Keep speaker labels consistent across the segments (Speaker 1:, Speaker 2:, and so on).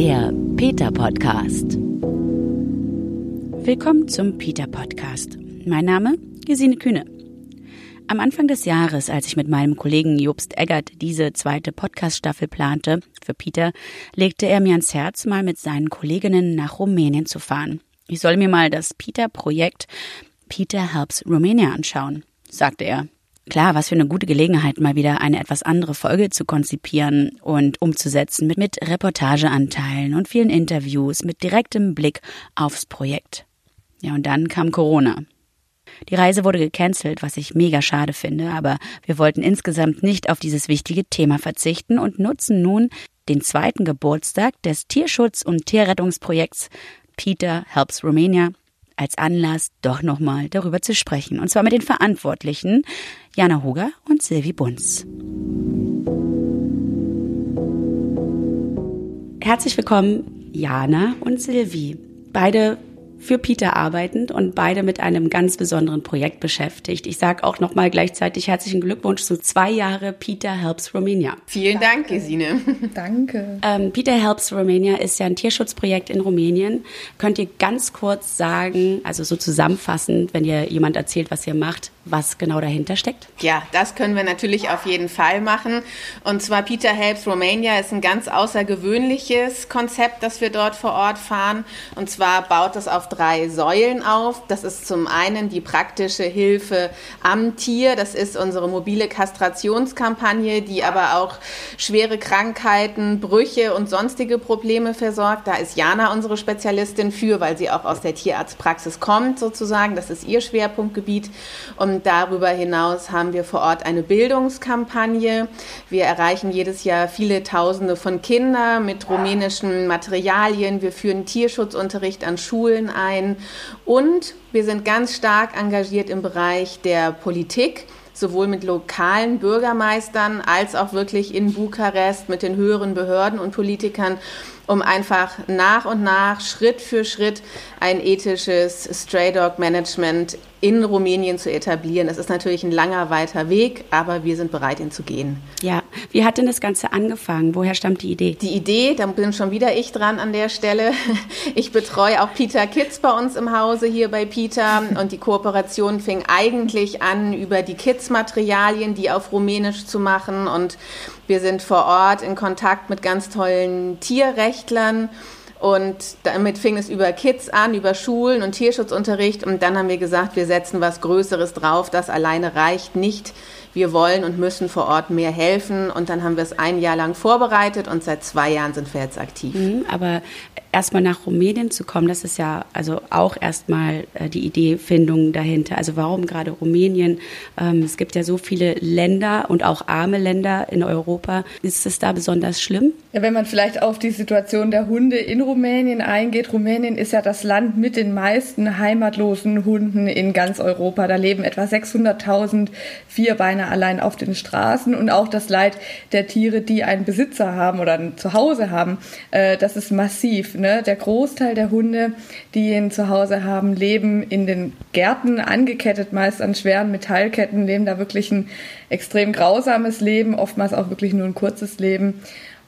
Speaker 1: Der Peter Podcast. Willkommen zum Peter Podcast. Mein Name Gesine Kühne. Am Anfang des Jahres, als ich mit meinem Kollegen Jobst Eggert diese zweite Podcast-Staffel plante für Peter, legte er mir ans Herz, mal mit seinen Kolleginnen nach Rumänien zu fahren. Ich soll mir mal das Peter-Projekt Peter Helps Romania anschauen, sagte er. Klar, was für eine gute Gelegenheit, mal wieder eine etwas andere Folge zu konzipieren und umzusetzen mit, mit Reportageanteilen und vielen Interviews mit direktem Blick aufs Projekt. Ja, und dann kam Corona. Die Reise wurde gecancelt, was ich mega schade finde, aber wir wollten insgesamt nicht auf dieses wichtige Thema verzichten und nutzen nun den zweiten Geburtstag des Tierschutz- und Tierrettungsprojekts Peter Helps Romania als Anlass, doch nochmal darüber zu sprechen. Und zwar mit den Verantwortlichen Jana Huger und Silvi Bunz. Herzlich willkommen, Jana und Silvi. Beide für Peter arbeitend und beide mit einem ganz besonderen Projekt beschäftigt. Ich sage auch nochmal gleichzeitig herzlichen Glückwunsch zu zwei Jahre Peter Helps Romania.
Speaker 2: Vielen Dank, Gesine.
Speaker 3: Danke.
Speaker 1: Ähm, Peter Helps Romania ist ja ein Tierschutzprojekt in Rumänien. Könnt ihr ganz kurz sagen, also so zusammenfassend, wenn ihr jemand erzählt, was ihr macht, was genau dahinter steckt?
Speaker 2: Ja, das können wir natürlich auf jeden Fall machen. Und zwar Peter Helps Romania ist ein ganz außergewöhnliches Konzept, das wir dort vor Ort fahren. Und zwar baut es auf drei Säulen auf. Das ist zum einen die praktische Hilfe am Tier. Das ist unsere mobile Kastrationskampagne, die aber auch schwere Krankheiten, Brüche und sonstige Probleme versorgt. Da ist Jana unsere Spezialistin für, weil sie auch aus der Tierarztpraxis kommt sozusagen. Das ist ihr Schwerpunktgebiet. Und darüber hinaus haben wir vor Ort eine Bildungskampagne. Wir erreichen jedes Jahr viele Tausende von Kindern mit rumänischen Materialien. Wir führen Tierschutzunterricht an Schulen ein und wir sind ganz stark engagiert im Bereich der Politik sowohl mit lokalen Bürgermeistern als auch wirklich in Bukarest mit den höheren Behörden und Politikern, um einfach nach und nach, Schritt für Schritt ein ethisches Stray Dog Management in Rumänien zu etablieren. Das ist natürlich ein langer, weiter Weg, aber wir sind bereit, ihn zu gehen.
Speaker 1: Ja, wie hat denn das Ganze angefangen? Woher stammt die Idee?
Speaker 2: Die Idee, da bin schon wieder ich dran an der Stelle. Ich betreue auch Peter Kids bei uns im Hause hier bei Peter und die Kooperation fing eigentlich an, über die Kids-Materialien, die auf Rumänisch zu machen und wir sind vor Ort in Kontakt mit ganz tollen Tierrechtlern und damit fing es über Kids an, über Schulen und Tierschutzunterricht. Und dann haben wir gesagt, wir setzen was Größeres drauf. Das alleine reicht nicht. Wir wollen und müssen vor Ort mehr helfen. Und dann haben wir es ein Jahr lang vorbereitet und seit zwei Jahren sind wir jetzt aktiv.
Speaker 1: Mhm, aber erstmal nach Rumänien zu kommen, das ist ja also auch erstmal äh, die Ideefindung dahinter. Also warum gerade Rumänien? Ähm, es gibt ja so viele Länder und auch arme Länder in Europa. Ist es da besonders schlimm?
Speaker 3: Ja, wenn man vielleicht auf die Situation der Hunde in Rumänien eingeht. Rumänien ist ja das Land mit den meisten heimatlosen Hunden in ganz Europa. Da leben etwa 600.000 Vierbeiner allein auf den Straßen und auch das Leid der Tiere, die einen Besitzer haben oder ein Zuhause haben, äh, das ist massiv. Ne? Der Großteil der Hunde, die ihn zu Hause haben, leben in den Gärten angekettet, meist an schweren Metallketten, leben da wirklich ein extrem grausames Leben, oftmals auch wirklich nur ein kurzes Leben.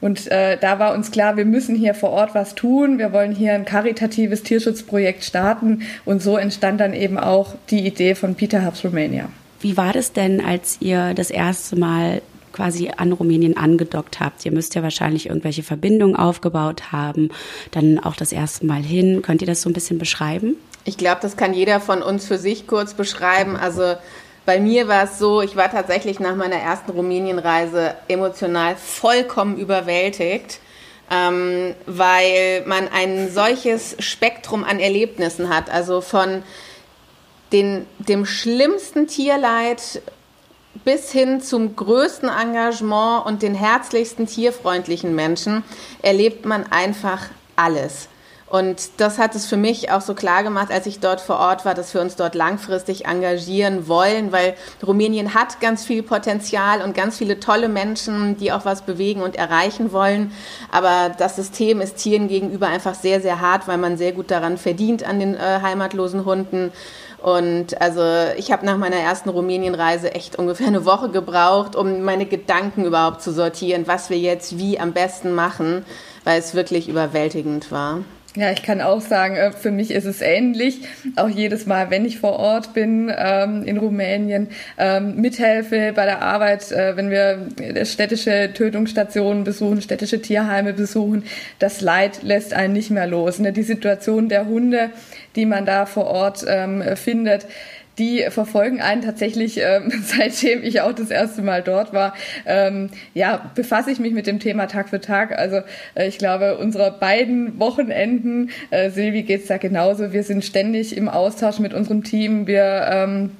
Speaker 3: Und äh, da war uns klar, wir müssen hier vor Ort was tun. Wir wollen hier ein karitatives Tierschutzprojekt starten. Und so entstand dann eben auch die Idee von Peter Herbst Romania.
Speaker 1: Wie war das denn, als ihr das erste Mal quasi an Rumänien angedockt habt. Ihr müsst ja wahrscheinlich irgendwelche Verbindungen aufgebaut haben, dann auch das erste Mal hin. Könnt ihr das so ein bisschen beschreiben?
Speaker 2: Ich glaube, das kann jeder von uns für sich kurz beschreiben. Also bei mir war es so, ich war tatsächlich nach meiner ersten Rumänienreise emotional vollkommen überwältigt, ähm, weil man ein solches Spektrum an Erlebnissen hat. Also von den, dem schlimmsten Tierleid bis hin zum größten Engagement und den herzlichsten tierfreundlichen Menschen erlebt man einfach alles. Und das hat es für mich auch so klar gemacht, als ich dort vor Ort war, dass wir uns dort langfristig engagieren wollen, weil Rumänien hat ganz viel Potenzial und ganz viele tolle Menschen, die auch was bewegen und erreichen wollen. Aber das System ist Tieren gegenüber einfach sehr, sehr hart, weil man sehr gut daran verdient an den äh, heimatlosen Hunden. Und also ich habe nach meiner ersten Rumänienreise echt ungefähr eine Woche gebraucht, um meine Gedanken überhaupt zu sortieren, was wir jetzt wie am besten machen. weil es wirklich überwältigend war.
Speaker 3: Ja, ich kann auch sagen, äh, für mich ist es ähnlich. Auch jedes Mal, wenn ich vor Ort bin ähm, in Rumänien, ähm, mithelfe bei der Arbeit, äh, wenn wir städtische Tötungsstationen besuchen, städtische Tierheime besuchen, das Leid lässt einen nicht mehr los. Ne? Die Situation der Hunde, die man da vor Ort ähm, findet, die verfolgen einen tatsächlich, ähm, seitdem ich auch das erste Mal dort war. Ähm, ja, befasse ich mich mit dem Thema Tag für Tag. Also äh, ich glaube, unsere beiden Wochenenden, äh, Silvi geht's da genauso. Wir sind ständig im Austausch mit unserem Team. Wir ähm,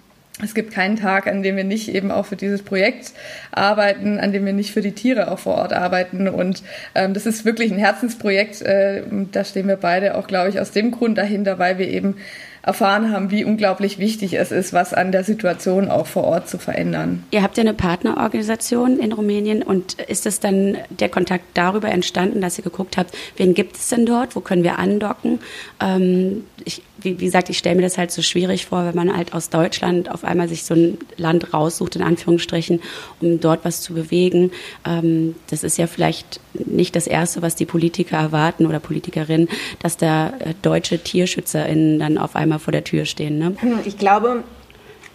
Speaker 3: es gibt keinen Tag, an dem wir nicht eben auch für dieses Projekt arbeiten, an dem wir nicht für die Tiere auch vor Ort arbeiten. Und ähm, das ist wirklich ein Herzensprojekt. Äh, da stehen wir beide auch, glaube ich, aus dem Grund dahinter, weil wir eben erfahren haben, wie unglaublich wichtig es ist, was an der Situation auch vor Ort zu verändern.
Speaker 1: Ihr habt ja eine Partnerorganisation in Rumänien und ist es dann der Kontakt darüber entstanden, dass ihr geguckt habt, wen gibt es denn dort, wo können wir andocken? Ähm, ich, wie, wie gesagt, ich stelle mir das halt so schwierig vor, wenn man halt aus Deutschland auf einmal sich so ein Land raussucht, in Anführungsstrichen, um dort was zu bewegen. Ähm, das ist ja vielleicht nicht das Erste, was die Politiker erwarten oder Politikerinnen, dass da äh, deutsche TierschützerInnen dann auf einmal vor der Tür stehen. Ne?
Speaker 2: Ich glaube,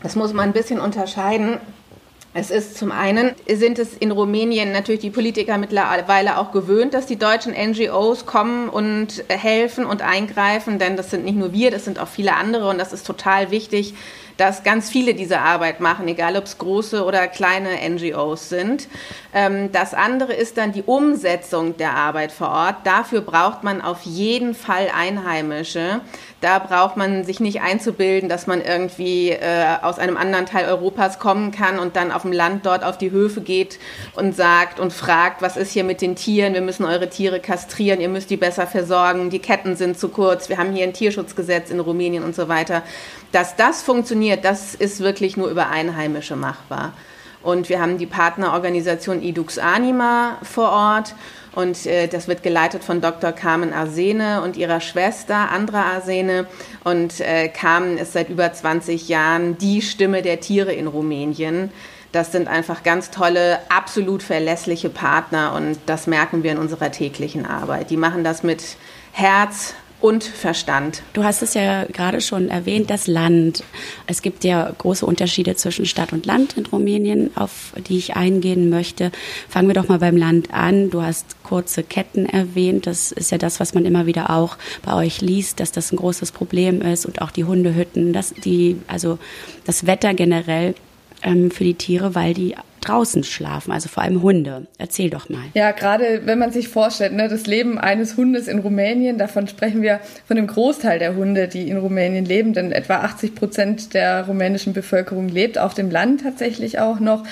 Speaker 2: das muss man ein bisschen unterscheiden. Es ist zum einen, sind es in Rumänien natürlich die Politiker mittlerweile auch gewöhnt, dass die deutschen NGOs kommen und helfen und eingreifen, denn das sind nicht nur wir, das sind auch viele andere und das ist total wichtig, dass ganz viele diese Arbeit machen, egal ob es große oder kleine NGOs sind. Ähm, das andere ist dann die Umsetzung der Arbeit vor Ort. Dafür braucht man auf jeden Fall Einheimische. Da braucht man sich nicht einzubilden, dass man irgendwie äh, aus einem anderen Teil Europas kommen kann und dann auf dem Land dort auf die Höfe geht und sagt und fragt, was ist hier mit den Tieren? Wir müssen eure Tiere kastrieren, ihr müsst die besser versorgen, die Ketten sind zu kurz, wir haben hier ein Tierschutzgesetz in Rumänien und so weiter. Dass das funktioniert, das ist wirklich nur über Einheimische machbar. Und wir haben die Partnerorganisation Idux Anima vor Ort. Und äh, das wird geleitet von Dr. Carmen Arsene und ihrer Schwester Andra Arsene. Und äh, Carmen ist seit über 20 Jahren die Stimme der Tiere in Rumänien. Das sind einfach ganz tolle, absolut verlässliche Partner und das merken wir in unserer täglichen Arbeit. Die machen das mit Herz, und Verstand.
Speaker 1: Du hast es ja gerade schon erwähnt, das Land. Es gibt ja große Unterschiede zwischen Stadt und Land in Rumänien, auf die ich eingehen möchte. Fangen wir doch mal beim Land an. Du hast kurze Ketten erwähnt. Das ist ja das, was man immer wieder auch bei euch liest, dass das ein großes Problem ist und auch die Hundehütten, dass die, also das Wetter generell ähm, für die Tiere, weil die draußen schlafen, also vor allem Hunde. Erzähl doch mal.
Speaker 3: Ja, gerade wenn man sich vorstellt, ne, das Leben eines Hundes in Rumänien, davon sprechen wir von dem Großteil der Hunde, die in Rumänien leben, denn etwa 80 Prozent der rumänischen Bevölkerung lebt auf dem Land tatsächlich auch noch.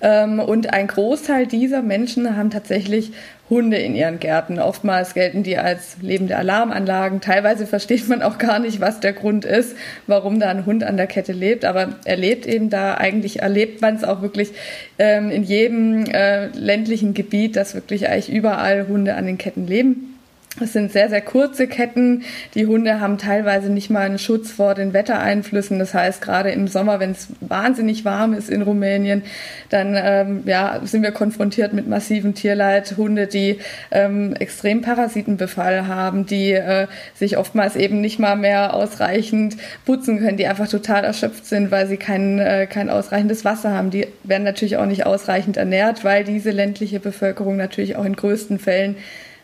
Speaker 3: Ähm, und ein Großteil dieser Menschen haben tatsächlich Hunde in ihren Gärten. Oftmals gelten die als lebende Alarmanlagen. Teilweise versteht man auch gar nicht, was der Grund ist, warum da ein Hund an der Kette lebt. Aber er lebt eben da. Eigentlich erlebt man es auch wirklich ähm, in jedem äh, ländlichen Gebiet, dass wirklich eigentlich überall Hunde an den Ketten leben. Es sind sehr, sehr kurze Ketten. Die Hunde haben teilweise nicht mal einen Schutz vor den Wettereinflüssen. Das heißt, gerade im Sommer, wenn es wahnsinnig warm ist in Rumänien, dann ähm, ja, sind wir konfrontiert mit massivem Tierleid. Hunde, die ähm, extrem Parasitenbefall haben, die äh, sich oftmals eben nicht mal mehr ausreichend putzen können, die einfach total erschöpft sind, weil sie kein, äh, kein ausreichendes Wasser haben. Die werden natürlich auch nicht ausreichend ernährt, weil diese ländliche Bevölkerung natürlich auch in größten Fällen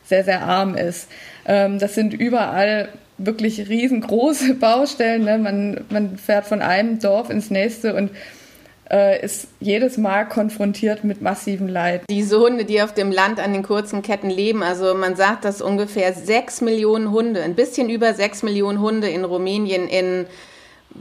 Speaker 3: sehr, sehr arm ist. Ähm, das sind überall wirklich riesengroße Baustellen. Ne? Man, man fährt von einem Dorf ins nächste und äh, ist jedes Mal konfrontiert mit massivem Leid.
Speaker 2: Diese Hunde, die auf dem Land an den kurzen Ketten leben, also man sagt, dass ungefähr sechs Millionen Hunde, ein bisschen über sechs Millionen Hunde in Rumänien in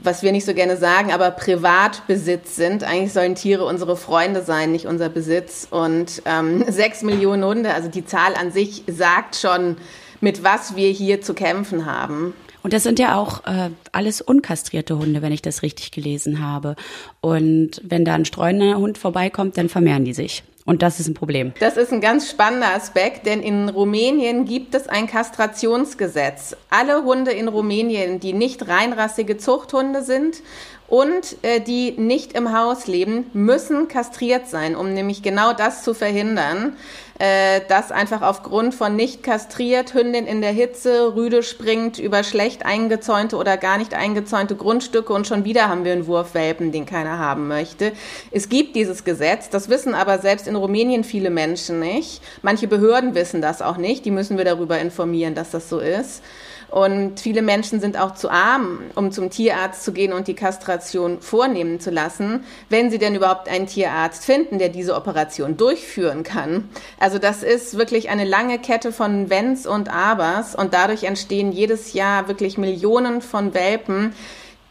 Speaker 2: was wir nicht so gerne sagen, aber Privatbesitz sind. Eigentlich sollen Tiere unsere Freunde sein, nicht unser Besitz. Und ähm, sechs Millionen Hunde, also die Zahl an sich sagt schon, mit was wir hier zu kämpfen haben.
Speaker 1: Und das sind ja auch äh, alles unkastrierte Hunde, wenn ich das richtig gelesen habe. Und wenn da ein streunender Hund vorbeikommt, dann vermehren die sich. Und das ist ein Problem.
Speaker 2: Das ist ein ganz spannender Aspekt, denn in Rumänien gibt es ein Kastrationsgesetz. Alle Hunde in Rumänien, die nicht reinrassige Zuchthunde sind und äh, die nicht im Haus leben, müssen kastriert sein, um nämlich genau das zu verhindern, äh, dass einfach aufgrund von nicht kastriert Hündin in der Hitze rüde springt über schlecht eingezäunte oder gar nicht eingezäunte Grundstücke und schon wieder haben wir einen Wurfwelpen, den keiner haben möchte. Es gibt dieses Gesetz, das wissen aber selbst in Rumänien viele Menschen nicht. Manche Behörden wissen das auch nicht, die müssen wir darüber informieren, dass das so ist. Und viele Menschen sind auch zu arm, um zum Tierarzt zu gehen und die Kastration vornehmen zu lassen, wenn sie denn überhaupt einen Tierarzt finden, der diese Operation durchführen kann. Also das ist wirklich eine lange Kette von Wenns und Abers und dadurch entstehen jedes Jahr wirklich Millionen von Welpen,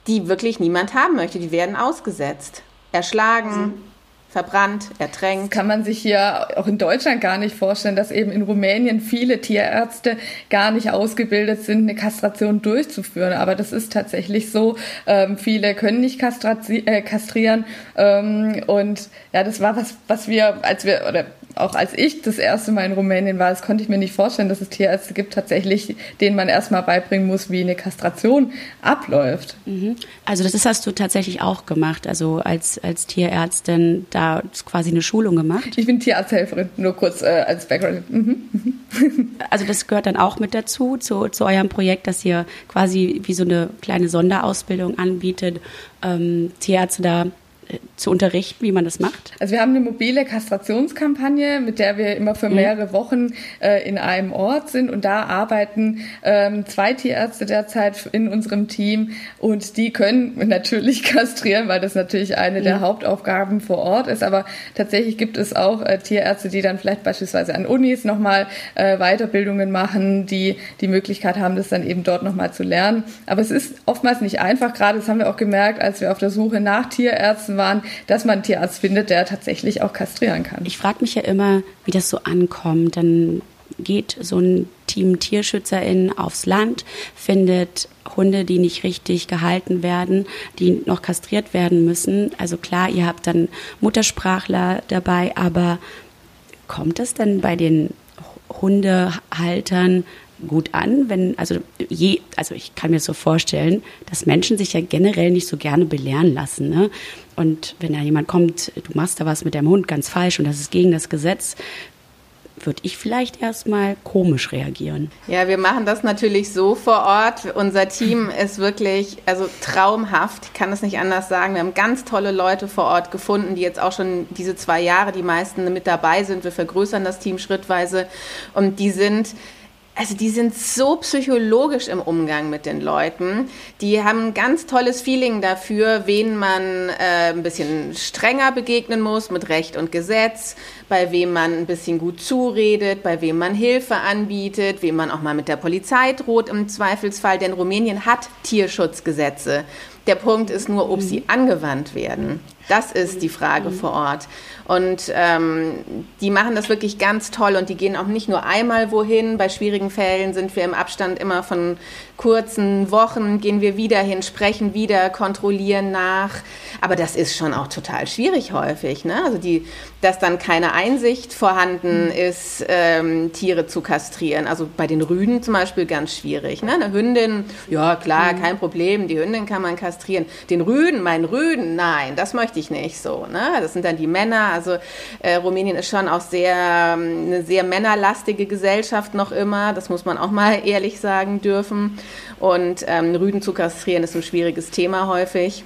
Speaker 2: die wirklich niemand haben möchte. Die werden ausgesetzt, erschlagen, verbrannt, ertränkt.
Speaker 3: Das kann man sich hier auch in Deutschland gar nicht vorstellen, dass eben in Rumänien viele Tierärzte gar nicht ausgebildet sind, eine Kastration durchzuführen. Aber das ist tatsächlich so. Ähm, viele können nicht äh, kastrieren. Ähm, und ja, das war was, was wir, als wir, oder auch als ich das erste Mal in Rumänien war, das konnte ich mir nicht vorstellen, dass es Tierärzte gibt, tatsächlich, denen man erstmal beibringen muss, wie eine Kastration abläuft.
Speaker 1: Mhm. Also das hast du tatsächlich auch gemacht, also als, als Tierärztin da quasi eine Schulung gemacht.
Speaker 3: Ich bin Tierarzthelferin, nur kurz äh, als Background. Mhm.
Speaker 1: also das gehört dann auch mit dazu, zu, zu eurem Projekt, dass ihr quasi wie so eine kleine Sonderausbildung anbietet, ähm, Tierärzte da zu unterrichten, wie man das macht?
Speaker 3: Also wir haben eine mobile Kastrationskampagne, mit der wir immer für mehrere Wochen äh, in einem Ort sind und da arbeiten ähm, zwei Tierärzte derzeit in unserem Team und die können natürlich kastrieren, weil das natürlich eine mhm. der Hauptaufgaben vor Ort ist. Aber tatsächlich gibt es auch äh, Tierärzte, die dann vielleicht beispielsweise an Unis nochmal äh, Weiterbildungen machen, die die Möglichkeit haben, das dann eben dort nochmal zu lernen. Aber es ist oftmals nicht einfach, gerade das haben wir auch gemerkt, als wir auf der Suche nach Tierärzten waren, dass man einen Tierarzt findet, der tatsächlich auch kastrieren kann.
Speaker 1: Ich frage mich ja immer, wie das so ankommt. Dann geht so ein Team TierschützerInnen aufs Land, findet Hunde, die nicht richtig gehalten werden, die noch kastriert werden müssen. Also klar, ihr habt dann Muttersprachler dabei, aber kommt das denn bei den Hundehaltern gut an, wenn, also je, also ich kann mir so vorstellen, dass Menschen sich ja generell nicht so gerne belehren lassen. Ne? Und wenn da jemand kommt, du machst da was mit deinem Hund ganz falsch und das ist gegen das Gesetz, würde ich vielleicht erstmal komisch reagieren.
Speaker 2: Ja, wir machen das natürlich so vor Ort. Unser Team ist wirklich also traumhaft. Ich kann es nicht anders sagen. Wir haben ganz tolle Leute vor Ort gefunden, die jetzt auch schon diese zwei Jahre die meisten mit dabei sind. Wir vergrößern das Team schrittweise und die sind also die sind so psychologisch im Umgang mit den Leuten. Die haben ein ganz tolles Feeling dafür, wen man äh, ein bisschen strenger begegnen muss mit Recht und Gesetz, bei wem man ein bisschen gut zuredet, bei wem man Hilfe anbietet, wem man auch mal mit der Polizei droht im Zweifelsfall. Denn Rumänien hat Tierschutzgesetze. Der Punkt ist nur, ob sie angewandt werden. Das ist die Frage vor Ort. Und ähm, die machen das wirklich ganz toll und die gehen auch nicht nur einmal wohin. Bei schwierigen Fällen sind wir im Abstand immer von kurzen Wochen, gehen wir wieder hin, sprechen wieder, kontrollieren nach. Aber das ist schon auch total schwierig häufig. Ne? Also die, dass dann keine Einsicht vorhanden ist, ähm, Tiere zu kastrieren. Also bei den Rüden zum Beispiel ganz schwierig. Ne? Eine Hündin, ja klar, mhm. kein Problem, die Hündin kann man kastrieren. Den Rüden, mein Rüden, nein, das möchte ich nicht so. Ne? Das sind dann die Männer also äh, Rumänien ist schon auch sehr ähm, eine sehr männerlastige Gesellschaft noch immer. Das muss man auch mal ehrlich sagen dürfen. Und ähm, Rüden zu kastrieren ist ein schwieriges Thema häufig.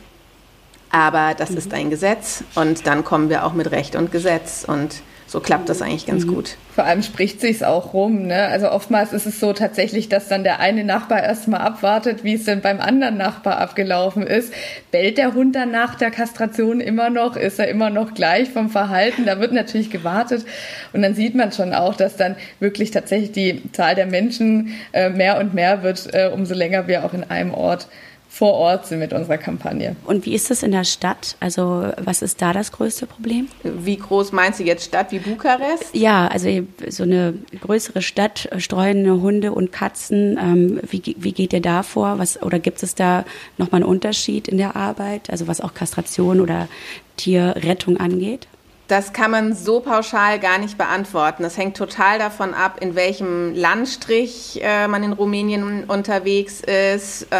Speaker 2: Aber das mhm. ist ein Gesetz und dann kommen wir auch mit Recht und Gesetz und so klappt das eigentlich ganz mhm. gut.
Speaker 3: Vor allem spricht sich's auch rum. Ne? Also oftmals ist es so tatsächlich, dass dann der eine Nachbar erstmal abwartet, wie es denn beim anderen Nachbar abgelaufen ist. Bellt der Hund dann nach der Kastration immer noch? Ist er immer noch gleich vom Verhalten? Da wird natürlich gewartet. Und dann sieht man schon auch, dass dann wirklich tatsächlich die Zahl der Menschen äh, mehr und mehr wird, äh, umso länger wir auch in einem Ort vor Ort sind mit unserer Kampagne.
Speaker 1: Und wie ist das in der Stadt? Also was ist da das größte Problem?
Speaker 2: Wie groß meinst du jetzt Stadt wie Bukarest?
Speaker 1: Ja, also so eine größere Stadt, streunende Hunde und Katzen. Ähm, wie, wie geht ihr da vor? Was, oder gibt es da nochmal einen Unterschied in der Arbeit? Also was auch Kastration oder Tierrettung angeht?
Speaker 2: Das kann man so pauschal gar nicht beantworten. Das hängt total davon ab, in welchem Landstrich äh, man in Rumänien unterwegs ist, äh,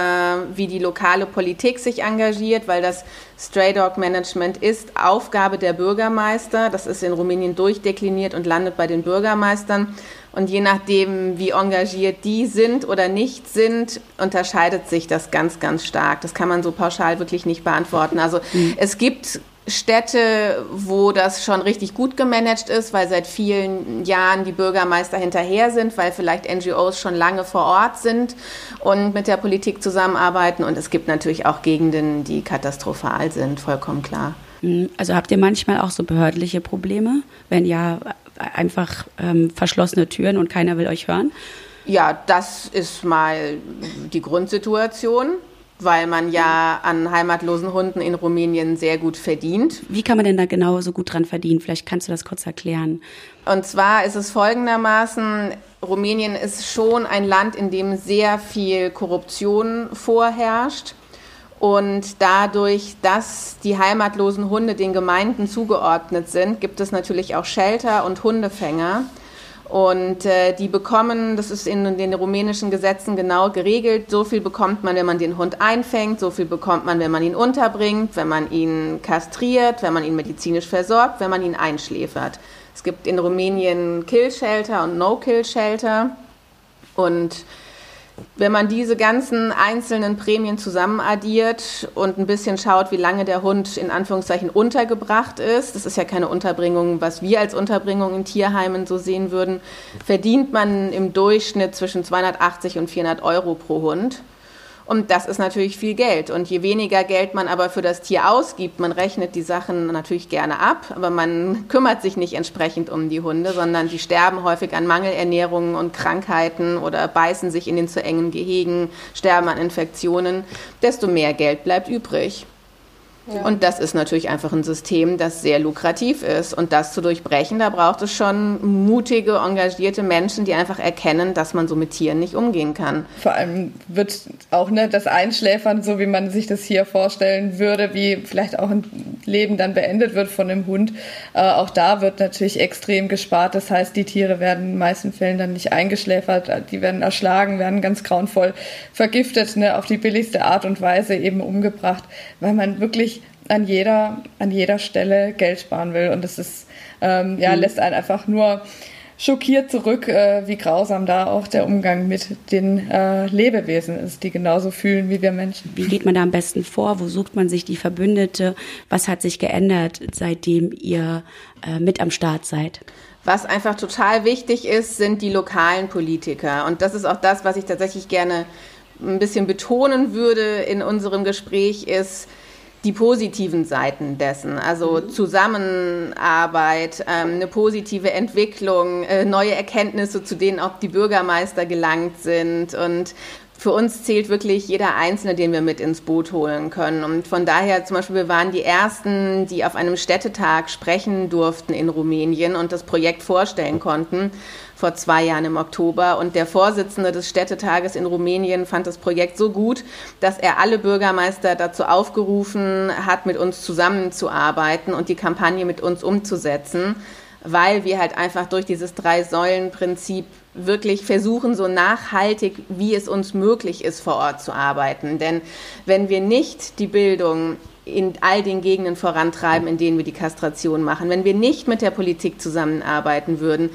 Speaker 2: wie die lokale Politik sich engagiert, weil das Stray Dog Management ist Aufgabe der Bürgermeister. Das ist in Rumänien durchdekliniert und landet bei den Bürgermeistern. Und je nachdem, wie engagiert die sind oder nicht sind, unterscheidet sich das ganz, ganz stark. Das kann man so pauschal wirklich nicht beantworten. Also mhm. es gibt Städte, wo das schon richtig gut gemanagt ist, weil seit vielen Jahren die Bürgermeister hinterher sind, weil vielleicht NGOs schon lange vor Ort sind und mit der Politik zusammenarbeiten. Und es gibt natürlich auch Gegenden, die katastrophal sind, vollkommen klar.
Speaker 1: Hm, also habt ihr manchmal auch so behördliche Probleme, wenn ja einfach ähm, verschlossene Türen und keiner will euch hören?
Speaker 2: Ja, das ist mal die Grundsituation weil man ja an heimatlosen Hunden in Rumänien sehr gut verdient.
Speaker 1: Wie kann man denn da genau so gut dran verdienen? Vielleicht kannst du das kurz erklären.
Speaker 2: Und zwar ist es folgendermaßen, Rumänien ist schon ein Land, in dem sehr viel Korruption vorherrscht. Und dadurch, dass die heimatlosen Hunde den Gemeinden zugeordnet sind, gibt es natürlich auch Shelter und Hundefänger. Und äh, die bekommen, das ist in den rumänischen Gesetzen genau geregelt, so viel bekommt man, wenn man den Hund einfängt, so viel bekommt man, wenn man ihn unterbringt, wenn man ihn kastriert, wenn man ihn medizinisch versorgt, wenn man ihn einschläfert. Es gibt in Rumänien Kill-Shelter und No-Kill-Shelter. Und wenn man diese ganzen einzelnen Prämien zusammenaddiert und ein bisschen schaut, wie lange der Hund in Anführungszeichen untergebracht ist, das ist ja keine Unterbringung, was wir als Unterbringung in Tierheimen so sehen würden, verdient man im Durchschnitt zwischen 280 und 400 Euro pro Hund. Und das ist natürlich viel Geld. Und je weniger Geld man aber für das Tier ausgibt, man rechnet die Sachen natürlich gerne ab, aber man kümmert sich nicht entsprechend um die Hunde, sondern die sterben häufig an Mangelernährungen und Krankheiten oder beißen sich in den zu engen Gehegen, sterben an Infektionen, desto mehr Geld bleibt übrig. Und das ist natürlich einfach ein System, das sehr lukrativ ist. Und das zu durchbrechen, da braucht es schon mutige, engagierte Menschen, die einfach erkennen, dass man so mit Tieren nicht umgehen kann.
Speaker 3: Vor allem wird auch ne, das Einschläfern, so wie man sich das hier vorstellen würde, wie vielleicht auch ein Leben dann beendet wird von einem Hund, äh, auch da wird natürlich extrem gespart. Das heißt, die Tiere werden in den meisten Fällen dann nicht eingeschläfert, die werden erschlagen, werden ganz grauenvoll vergiftet, ne, auf die billigste Art und Weise eben umgebracht, weil man wirklich an jeder, an jeder Stelle Geld sparen will. Und das ist, ähm, ja, mhm. lässt einen einfach nur schockiert zurück, äh, wie grausam da auch der Umgang mit den äh, Lebewesen ist, die genauso fühlen wie wir Menschen.
Speaker 1: Wie geht man da am besten vor? Wo sucht man sich die Verbündete? Was hat sich geändert, seitdem ihr äh, mit am Start seid?
Speaker 2: Was einfach total wichtig ist, sind die lokalen Politiker. Und das ist auch das, was ich tatsächlich gerne ein bisschen betonen würde in unserem Gespräch, ist, die positiven Seiten dessen, also mhm. Zusammenarbeit, ähm, eine positive Entwicklung, äh, neue Erkenntnisse, zu denen auch die Bürgermeister gelangt sind und für uns zählt wirklich jeder Einzelne, den wir mit ins Boot holen können. Und von daher zum Beispiel, wir waren die Ersten, die auf einem Städtetag sprechen durften in Rumänien und das Projekt vorstellen konnten vor zwei Jahren im Oktober. Und der Vorsitzende des Städtetages in Rumänien fand das Projekt so gut, dass er alle Bürgermeister dazu aufgerufen hat, mit uns zusammenzuarbeiten und die Kampagne mit uns umzusetzen weil wir halt einfach durch dieses Drei-Säulen-Prinzip wirklich versuchen, so nachhaltig, wie es uns möglich ist, vor Ort zu arbeiten. Denn wenn wir nicht die Bildung in all den Gegenden vorantreiben, in denen wir die Kastration machen, wenn wir nicht mit der Politik zusammenarbeiten würden,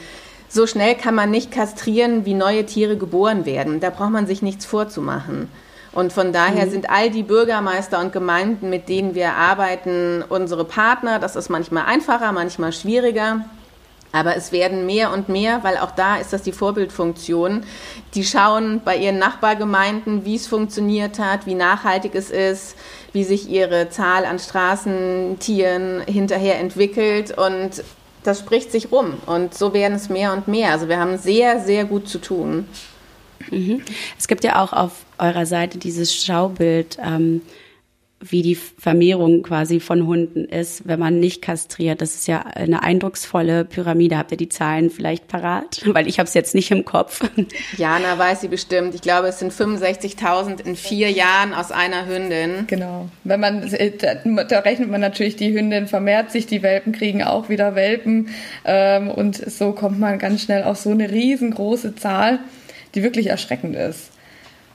Speaker 2: so schnell kann man nicht kastrieren, wie neue Tiere geboren werden. Da braucht man sich nichts vorzumachen. Und von daher mhm. sind all die Bürgermeister und Gemeinden, mit denen wir arbeiten, unsere Partner. Das ist manchmal einfacher, manchmal schwieriger. Aber es werden mehr und mehr, weil auch da ist das die Vorbildfunktion. Die schauen bei ihren Nachbargemeinden, wie es funktioniert hat, wie nachhaltig es ist, wie sich ihre Zahl an Straßentieren hinterher entwickelt. Und das spricht sich rum und so werden es mehr und mehr. Also wir haben sehr, sehr gut zu tun.
Speaker 1: Mhm. Es gibt ja auch auf eurer Seite dieses Schaubild, ähm, wie die Vermehrung quasi von Hunden ist, wenn man nicht kastriert. Das ist ja eine eindrucksvolle Pyramide. Habt ihr die Zahlen vielleicht parat? Weil ich habe es jetzt nicht im Kopf.
Speaker 2: Jana weiß sie bestimmt. Ich glaube, es sind 65.000 in vier Jahren aus einer Hündin.
Speaker 3: Genau. Wenn man da, rechnet man natürlich, die Hündin vermehrt sich, die Welpen kriegen auch wieder Welpen ähm, und so kommt man ganz schnell auf so eine riesengroße Zahl, die wirklich erschreckend ist.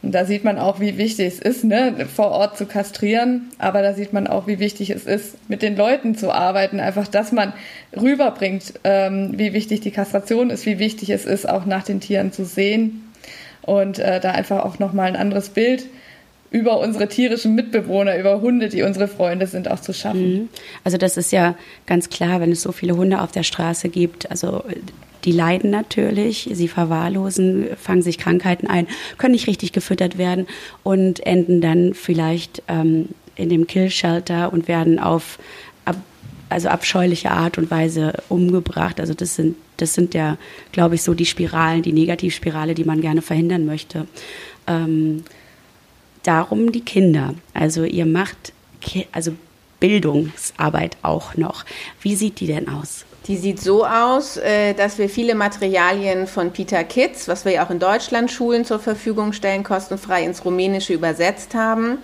Speaker 3: Und da sieht man auch, wie wichtig es ist, ne, vor Ort zu kastrieren. Aber da sieht man auch, wie wichtig es ist, mit den Leuten zu arbeiten. Einfach, dass man rüberbringt, ähm, wie wichtig die Kastration ist, wie wichtig es ist, auch nach den Tieren zu sehen. Und äh, da einfach auch nochmal ein anderes Bild über unsere tierischen Mitbewohner, über Hunde, die unsere Freunde sind, auch zu schaffen. Mhm.
Speaker 1: Also das ist ja ganz klar, wenn es so viele Hunde auf der Straße gibt. Also die leiden natürlich, sie verwahrlosen, fangen sich Krankheiten ein, können nicht richtig gefüttert werden und enden dann vielleicht ähm, in dem Kill-Shelter und werden auf ab, also abscheuliche Art und Weise umgebracht. Also das sind, das sind ja, glaube ich, so die Spiralen, die Negativspirale, die man gerne verhindern möchte. Ähm, darum die Kinder. Also ihr macht also Bildungsarbeit auch noch. Wie sieht die denn aus?
Speaker 2: Die sieht so aus, äh, dass wir viele Materialien von Peter Kids, was wir ja auch in Deutschland Schulen zur Verfügung stellen, kostenfrei ins Rumänische übersetzt haben.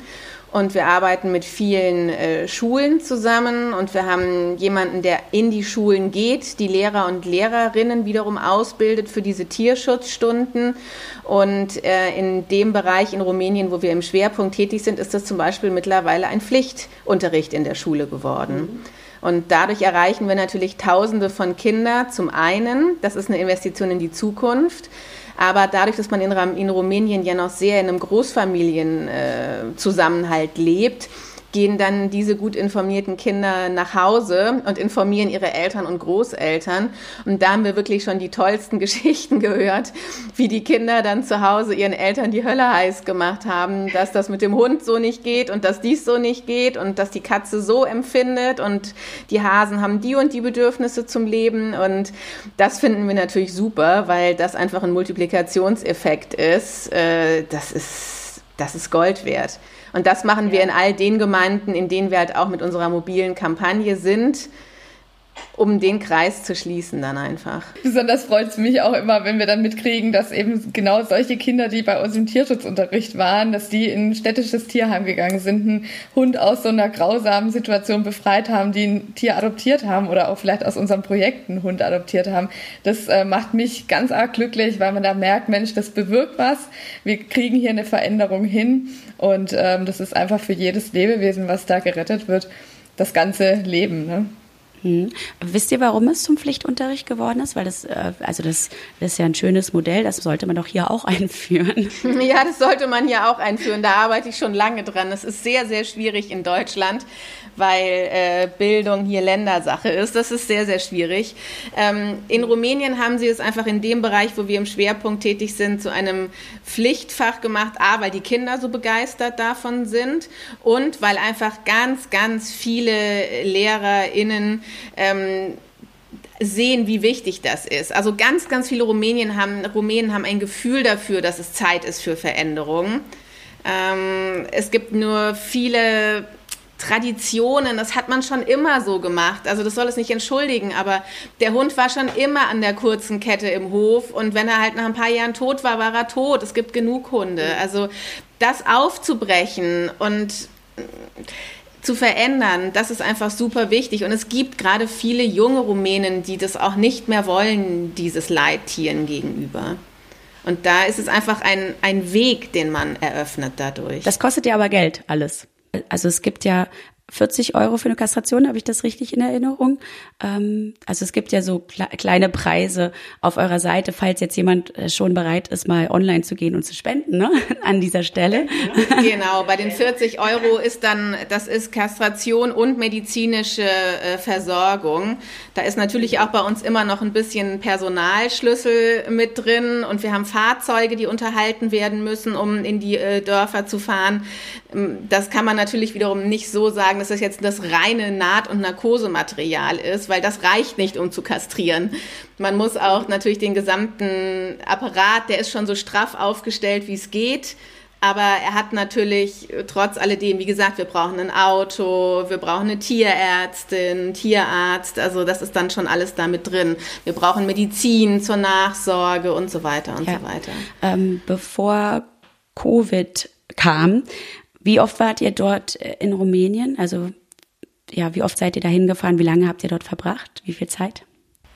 Speaker 2: Und wir arbeiten mit vielen äh, Schulen zusammen und wir haben jemanden, der in die Schulen geht, die Lehrer und Lehrerinnen wiederum ausbildet für diese Tierschutzstunden. Und äh, in dem Bereich in Rumänien, wo wir im Schwerpunkt tätig sind, ist das zum Beispiel mittlerweile ein Pflichtunterricht in der Schule geworden. Mhm. Und dadurch erreichen wir natürlich Tausende von Kindern. Zum einen, das ist eine Investition in die Zukunft. Aber dadurch, dass man in, Rumänien ja noch sehr in einem Großfamilienzusammenhalt äh, lebt, gehen dann diese gut informierten Kinder nach Hause und informieren ihre Eltern und Großeltern. Und da haben wir wirklich schon die tollsten Geschichten gehört, wie die Kinder dann zu Hause ihren Eltern die Hölle heiß gemacht haben, dass das mit dem Hund so nicht geht und dass dies so nicht geht und dass die Katze so empfindet und die Hasen haben die und die Bedürfnisse zum Leben. Und das finden wir natürlich super, weil das einfach ein Multiplikationseffekt ist. Äh, das ist, das ist Gold wert. Und das machen wir in all den Gemeinden, in denen wir halt auch mit unserer mobilen Kampagne sind um den Kreis zu schließen dann einfach.
Speaker 3: Besonders freut es mich auch immer, wenn wir dann mitkriegen, dass eben genau solche Kinder, die bei uns im Tierschutzunterricht waren, dass die in ein städtisches Tierheim gegangen sind, einen Hund aus so einer grausamen Situation befreit haben, die ein Tier adoptiert haben oder auch vielleicht aus unserem Projekt einen Hund adoptiert haben. Das äh, macht mich ganz arg glücklich, weil man da merkt, Mensch, das bewirkt was. Wir kriegen hier eine Veränderung hin und ähm, das ist einfach für jedes Lebewesen, was da gerettet wird, das ganze Leben. Ne?
Speaker 1: Hm. Wisst ihr, warum es zum Pflichtunterricht geworden ist? Weil das, äh, also das, das ist ja ein schönes Modell, das sollte man doch hier auch einführen.
Speaker 2: Ja, das sollte man hier auch einführen. Da arbeite ich schon lange dran. Es ist sehr, sehr schwierig in Deutschland, weil äh, Bildung hier Ländersache ist. Das ist sehr, sehr schwierig. Ähm, in Rumänien haben sie es einfach in dem Bereich, wo wir im Schwerpunkt tätig sind, zu einem Pflichtfach gemacht. A, weil die Kinder so begeistert davon sind und weil einfach ganz, ganz viele LehrerInnen ähm, sehen, wie wichtig das ist. Also ganz, ganz viele Rumänien haben, Rumänen haben ein Gefühl dafür, dass es Zeit ist für Veränderungen. Ähm, es gibt nur viele Traditionen, das hat man schon immer so gemacht. Also das soll es nicht entschuldigen, aber der Hund war schon immer an der kurzen Kette im Hof und wenn er halt nach ein paar Jahren tot war, war er tot. Es gibt genug Hunde. Also das aufzubrechen und zu verändern, das ist einfach super wichtig. Und es gibt gerade viele junge Rumänen, die das auch nicht mehr wollen, dieses Leittieren gegenüber. Und da ist es einfach ein, ein Weg, den man eröffnet dadurch.
Speaker 1: Das kostet ja aber Geld, alles also es gibt ja 40 Euro für eine Kastration, habe ich das richtig in Erinnerung? Ähm, also es gibt ja so kle kleine Preise auf eurer Seite, falls jetzt jemand äh, schon bereit ist, mal online zu gehen und zu spenden, ne? An dieser Stelle.
Speaker 2: Genau, bei den 40 Euro ist dann, das ist Kastration und medizinische äh, Versorgung. Da ist natürlich auch bei uns immer noch ein bisschen Personalschlüssel mit drin und wir haben Fahrzeuge, die unterhalten werden müssen, um in die äh, Dörfer zu fahren. Ähm, das kann man natürlich wiederum nicht so sagen, dass das jetzt das reine Naht- und Narkosematerial ist, weil das reicht nicht, um zu kastrieren. Man muss auch natürlich den gesamten Apparat, der ist schon so straff aufgestellt, wie es geht, Aber er hat natürlich trotz alledem, wie gesagt, wir brauchen ein Auto, wir brauchen eine Tierärztin, Tierarzt, also das ist dann schon alles damit drin. Wir brauchen Medizin zur Nachsorge und so weiter und ja. so weiter.
Speaker 1: Ähm, bevor Covid kam, wie oft wart ihr dort äh, in Rumänien? Also ja, wie oft seid ihr da hingefahren? Wie lange habt ihr dort verbracht? Wie viel Zeit?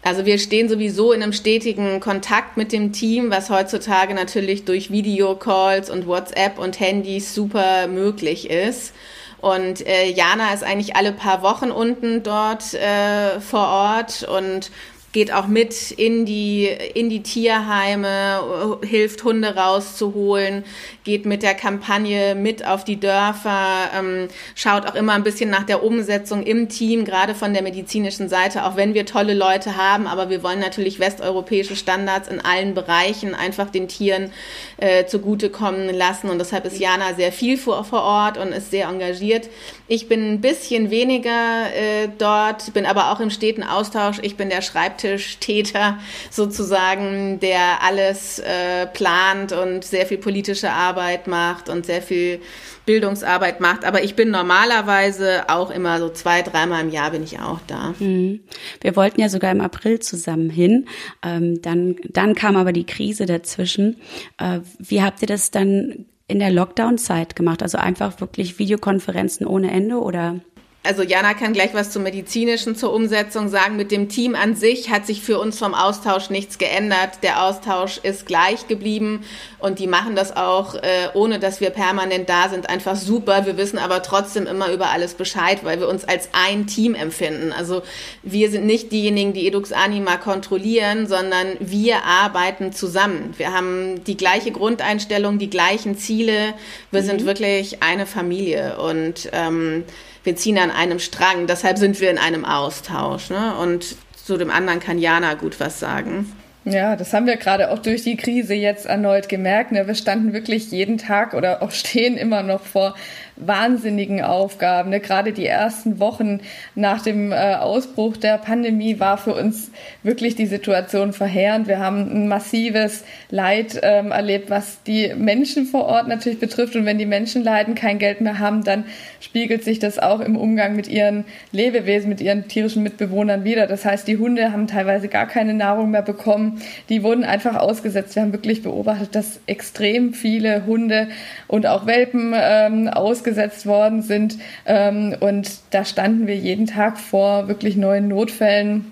Speaker 2: Also wir stehen sowieso in einem stetigen Kontakt mit dem Team, was heutzutage natürlich durch Videocalls und WhatsApp und Handys super möglich ist. Und äh, Jana ist eigentlich alle paar Wochen unten dort äh, vor Ort und geht auch mit in die, in die Tierheime, hilft Hunde rauszuholen, geht mit der Kampagne mit auf die Dörfer, ähm, schaut auch immer ein bisschen nach der Umsetzung im Team, gerade von der medizinischen Seite, auch wenn wir tolle Leute haben, aber wir wollen natürlich westeuropäische Standards in allen Bereichen einfach den Tieren äh, zugutekommen lassen und deshalb ist Jana sehr viel vor, vor Ort und ist sehr engagiert. Ich bin ein bisschen weniger äh, dort, bin aber auch im steten Austausch. Ich bin der Schreibtischtäter sozusagen, der alles äh, plant und sehr viel politische Arbeit macht und sehr viel Bildungsarbeit macht. Aber ich bin normalerweise auch immer so zwei, dreimal im Jahr bin ich auch da.
Speaker 1: Mhm. Wir wollten ja sogar im April zusammen hin. Ähm, dann, dann kam aber die Krise dazwischen. Äh, wie habt ihr das dann in der Lockdown-Zeit gemacht? Also einfach wirklich Videokonferenzen ohne Ende oder?
Speaker 2: Also Jana kann gleich was zum medizinischen zur Umsetzung sagen. Mit dem Team an sich hat sich für uns vom Austausch nichts geändert. Der Austausch ist gleich geblieben und die machen das auch, äh, ohne dass wir permanent da sind, einfach super. Wir wissen aber trotzdem immer über alles Bescheid, weil wir uns als ein Team empfinden. Also wir sind nicht diejenigen, die Edux Anima kontrollieren, sondern wir arbeiten zusammen. Wir haben die gleiche Grundeinstellung, die gleichen Ziele. Wir mhm. sind wirklich eine Familie und ähm, wir ziehen an einem Strang. Deshalb sind wir in einem Austausch. Ne? Und zu dem anderen kann Jana gut was sagen.
Speaker 3: Ja, das haben wir gerade auch durch die Krise jetzt erneut gemerkt. Ne? Wir standen wirklich jeden Tag oder auch stehen immer noch vor wahnsinnigen Aufgaben. Ne? Gerade die ersten Wochen nach dem äh, Ausbruch der Pandemie war für uns wirklich die Situation verheerend. Wir haben ein massives Leid ähm, erlebt, was die Menschen vor Ort natürlich betrifft. Und wenn die Menschen leiden, kein Geld mehr haben, dann spiegelt sich das auch im Umgang mit ihren Lebewesen, mit ihren tierischen Mitbewohnern wieder. Das heißt, die Hunde haben teilweise gar keine Nahrung mehr bekommen. Die wurden einfach ausgesetzt. Wir haben wirklich beobachtet, dass extrem viele Hunde und auch Welpen ähm, ausgesetzt ausgesetzt worden sind. Ähm, und da standen wir jeden Tag vor wirklich neuen Notfällen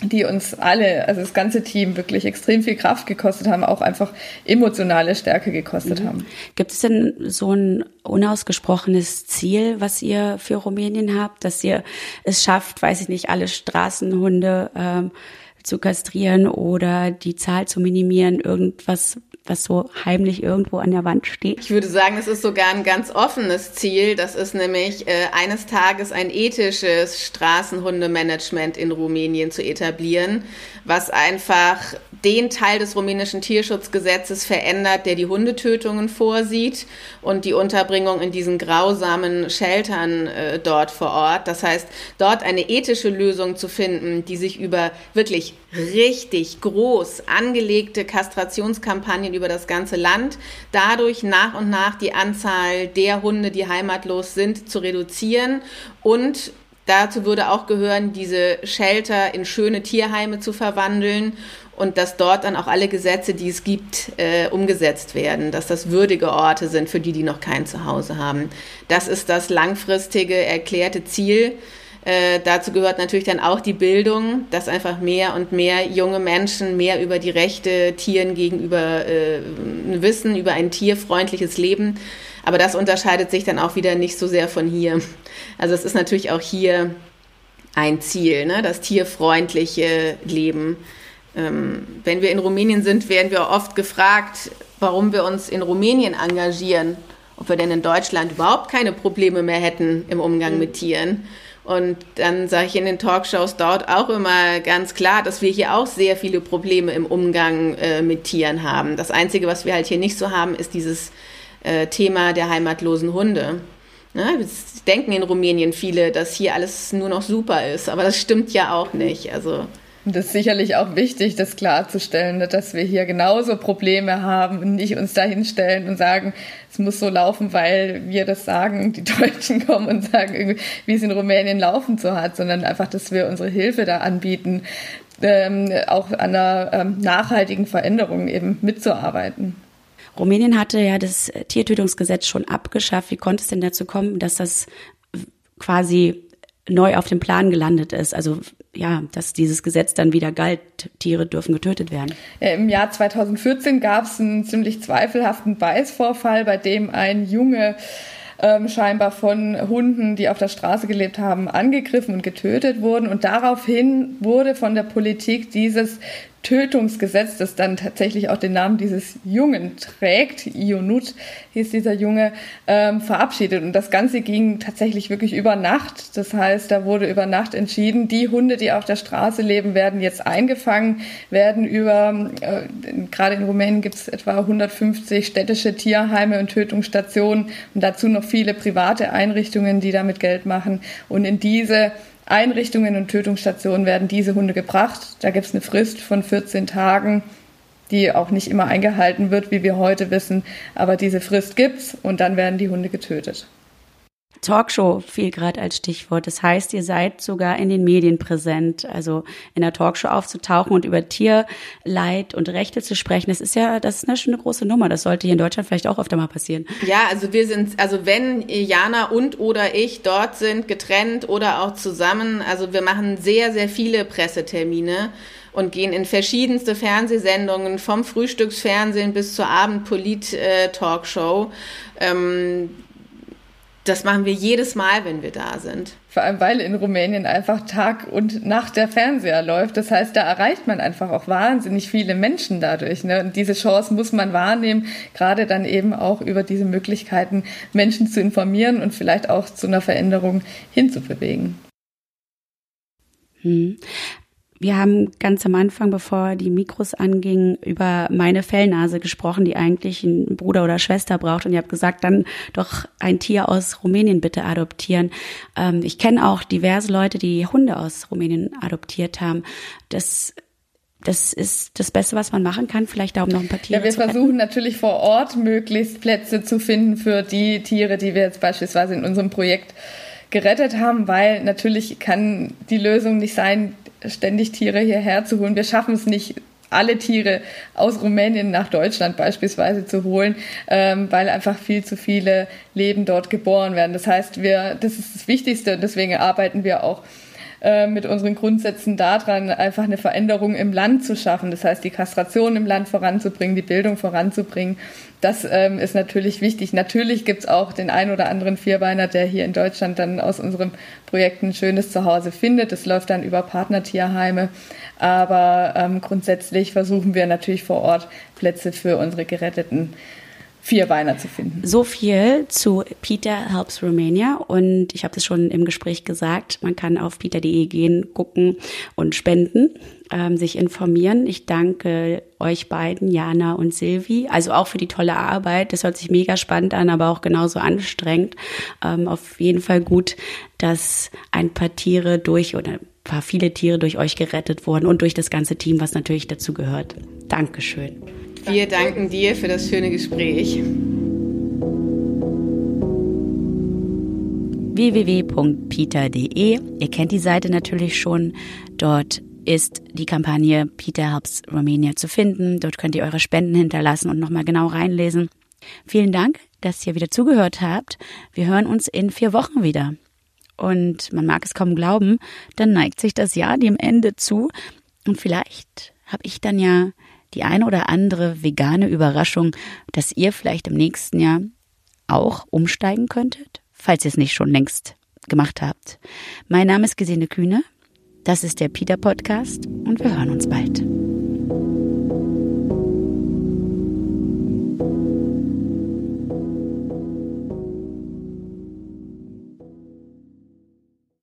Speaker 3: die uns alle, also das ganze Team wirklich extrem viel Kraft gekostet haben, auch einfach emotionale Stärke gekostet mhm. haben.
Speaker 1: Gibt es denn so ein unausgesprochenes Ziel, was ihr für Rumänien habt, dass ihr es schafft, weiß ich nicht, alle Straßenhunde ähm, zu kastrieren oder die Zahl zu minimieren, irgendwas, was so heimlich irgendwo an der Wand steht?
Speaker 2: Ich würde sagen, es ist sogar ein ganz offenes Ziel. Das ist nämlich äh, eines Tages ein ethisches Straßenhundemanagement in Rumänien zu etablieren, was einfach den Teil des rumänischen Tierschutzgesetzes verändert, der die Hundetötungen vorsieht und die Unterbringung in diesen grausamen Sheltern äh, dort vor Ort. Das heißt, dort eine ethische Lösung zu finden, die sich über wirklich richtig groß angelegte Kastrationskampagnen über das ganze Land, dadurch nach und nach die Anzahl der Hunde, die heimatlos sind, zu reduzieren und Dazu würde auch gehören, diese Shelter in schöne Tierheime zu verwandeln und dass dort dann auch alle Gesetze, die es gibt, äh, umgesetzt werden, dass das würdige Orte sind für die, die noch kein Zuhause haben. Das ist das langfristige erklärte Ziel. Äh, dazu gehört natürlich dann auch die Bildung, dass einfach mehr und mehr junge Menschen mehr über die Rechte Tieren gegenüber äh, wissen, über ein tierfreundliches Leben. Aber das unterscheidet sich dann auch wieder nicht so sehr von hier. Also es ist natürlich auch hier ein Ziel, ne? das tierfreundliche Leben. Ähm, wenn wir in Rumänien sind, werden wir oft gefragt, warum wir uns in Rumänien engagieren, ob wir denn in Deutschland überhaupt keine Probleme mehr hätten im Umgang mhm. mit Tieren. Und dann sage ich in den Talkshows dort auch immer ganz klar, dass wir hier auch sehr viele Probleme im Umgang äh, mit Tieren haben. Das Einzige, was wir halt hier nicht so haben, ist dieses äh, Thema der heimatlosen Hunde. Das denken in Rumänien viele, dass hier alles nur noch super ist, aber das stimmt ja auch nicht. Also
Speaker 3: Und das ist sicherlich auch wichtig, das klarzustellen, dass wir hier genauso Probleme haben und nicht uns da hinstellen und sagen, es muss so laufen, weil wir das sagen, die Deutschen kommen und sagen, wie es in Rumänien laufen so hat, sondern einfach, dass wir unsere Hilfe da anbieten, ähm, auch an einer ähm, nachhaltigen Veränderung eben mitzuarbeiten.
Speaker 1: Rumänien hatte ja das Tiertötungsgesetz schon abgeschafft. Wie konnte es denn dazu kommen, dass das quasi neu auf dem Plan gelandet ist? Also ja, dass dieses Gesetz dann wieder galt, Tiere dürfen getötet werden.
Speaker 3: Im Jahr 2014 gab es einen ziemlich zweifelhaften Beißvorfall, bei dem ein Junge ähm, scheinbar von Hunden, die auf der Straße gelebt haben, angegriffen und getötet wurden. Und daraufhin wurde von der Politik dieses Tötungsgesetz, das dann tatsächlich auch den Namen dieses Jungen trägt, Ionut hieß dieser Junge, ähm, verabschiedet. Und das Ganze ging tatsächlich wirklich über Nacht. Das heißt, da wurde über Nacht entschieden, die Hunde, die auf der Straße leben, werden jetzt eingefangen, werden über, äh, gerade in Rumänien gibt es etwa 150 städtische Tierheime und Tötungsstationen und dazu noch viele private Einrichtungen, die damit Geld machen. Und in diese Einrichtungen und Tötungsstationen werden diese Hunde gebracht. Da gibt es eine Frist von 14 Tagen, die auch nicht immer eingehalten wird, wie wir heute wissen. Aber diese Frist gibt's und dann werden die Hunde getötet.
Speaker 1: Talkshow fiel gerade als Stichwort. Das heißt, ihr seid sogar in den Medien präsent. Also in der Talkshow aufzutauchen und über Tierleid und Rechte zu sprechen, das ist ja, das ist eine, eine große Nummer. Das sollte hier in Deutschland vielleicht auch öfter mal passieren.
Speaker 2: Ja, also wir sind, also wenn Jana und oder ich dort sind, getrennt oder auch zusammen, also wir machen sehr, sehr viele Pressetermine und gehen in verschiedenste Fernsehsendungen, vom Frühstücksfernsehen bis zur Abendpolit-Talkshow. Äh, ähm, das machen wir jedes Mal, wenn wir da sind.
Speaker 3: Vor allem, weil in Rumänien einfach Tag und Nacht der Fernseher läuft. Das heißt, da erreicht man einfach auch wahnsinnig viele Menschen dadurch. Ne? Und diese Chance muss man wahrnehmen, gerade dann eben auch über diese Möglichkeiten, Menschen zu informieren und vielleicht auch zu einer Veränderung hinzubewegen.
Speaker 1: Hm. Wir haben ganz am Anfang, bevor die Mikros angingen, über meine Fellnase gesprochen, die eigentlich einen Bruder oder Schwester braucht. Und ihr habt gesagt, dann doch ein Tier aus Rumänien bitte adoptieren. Ähm, ich kenne auch diverse Leute, die Hunde aus Rumänien adoptiert haben. Das das ist das Beste, was man machen kann. Vielleicht da um noch ein paar Tiere
Speaker 3: Ja, wir versuchen natürlich vor Ort möglichst Plätze zu finden für die Tiere, die wir jetzt beispielsweise in unserem Projekt gerettet haben, weil natürlich kann die Lösung nicht sein, ständig Tiere hierher zu holen. Wir schaffen es nicht, alle Tiere aus Rumänien nach Deutschland beispielsweise zu holen, ähm, weil einfach viel zu viele Leben dort geboren werden. Das heißt, wir, das ist das Wichtigste und deswegen arbeiten wir auch äh, mit unseren Grundsätzen daran, einfach eine Veränderung im Land zu schaffen. Das heißt, die Kastration im Land voranzubringen, die Bildung voranzubringen. Das ähm, ist natürlich wichtig. Natürlich gibt es auch den ein oder anderen Vierbeiner, der hier in Deutschland dann aus unserem Projekt ein schönes Zuhause findet. Das läuft dann über Partnertierheime. Aber ähm, grundsätzlich versuchen wir natürlich vor Ort Plätze für unsere geretteten Vierbeiner zu finden.
Speaker 1: So viel zu Peter Helps Romania und ich habe das schon im Gespräch gesagt, man kann auf peter.de gehen, gucken und spenden, ähm, sich informieren. Ich danke euch beiden, Jana und Silvi, also auch für die tolle Arbeit. Das hört sich mega spannend an, aber auch genauso anstrengend. Ähm, auf jeden Fall gut, dass ein paar Tiere durch oder ein paar viele Tiere durch euch gerettet wurden und durch das ganze Team, was natürlich dazu gehört. Dankeschön.
Speaker 2: Wir danken dir für das schöne Gespräch.
Speaker 1: www.peter.de. Ihr kennt die Seite natürlich schon. Dort ist die Kampagne Peter Helps Romania zu finden. Dort könnt ihr eure Spenden hinterlassen und nochmal genau reinlesen. Vielen Dank, dass ihr wieder zugehört habt. Wir hören uns in vier Wochen wieder. Und man mag es kaum glauben, dann neigt sich das Jahr dem Ende zu. Und vielleicht habe ich dann ja die eine oder andere vegane Überraschung, dass ihr vielleicht im nächsten Jahr auch umsteigen könntet, falls ihr es nicht schon längst gemacht habt. Mein Name ist Gesine Kühne. Das ist der Peter Podcast und wir hören uns bald.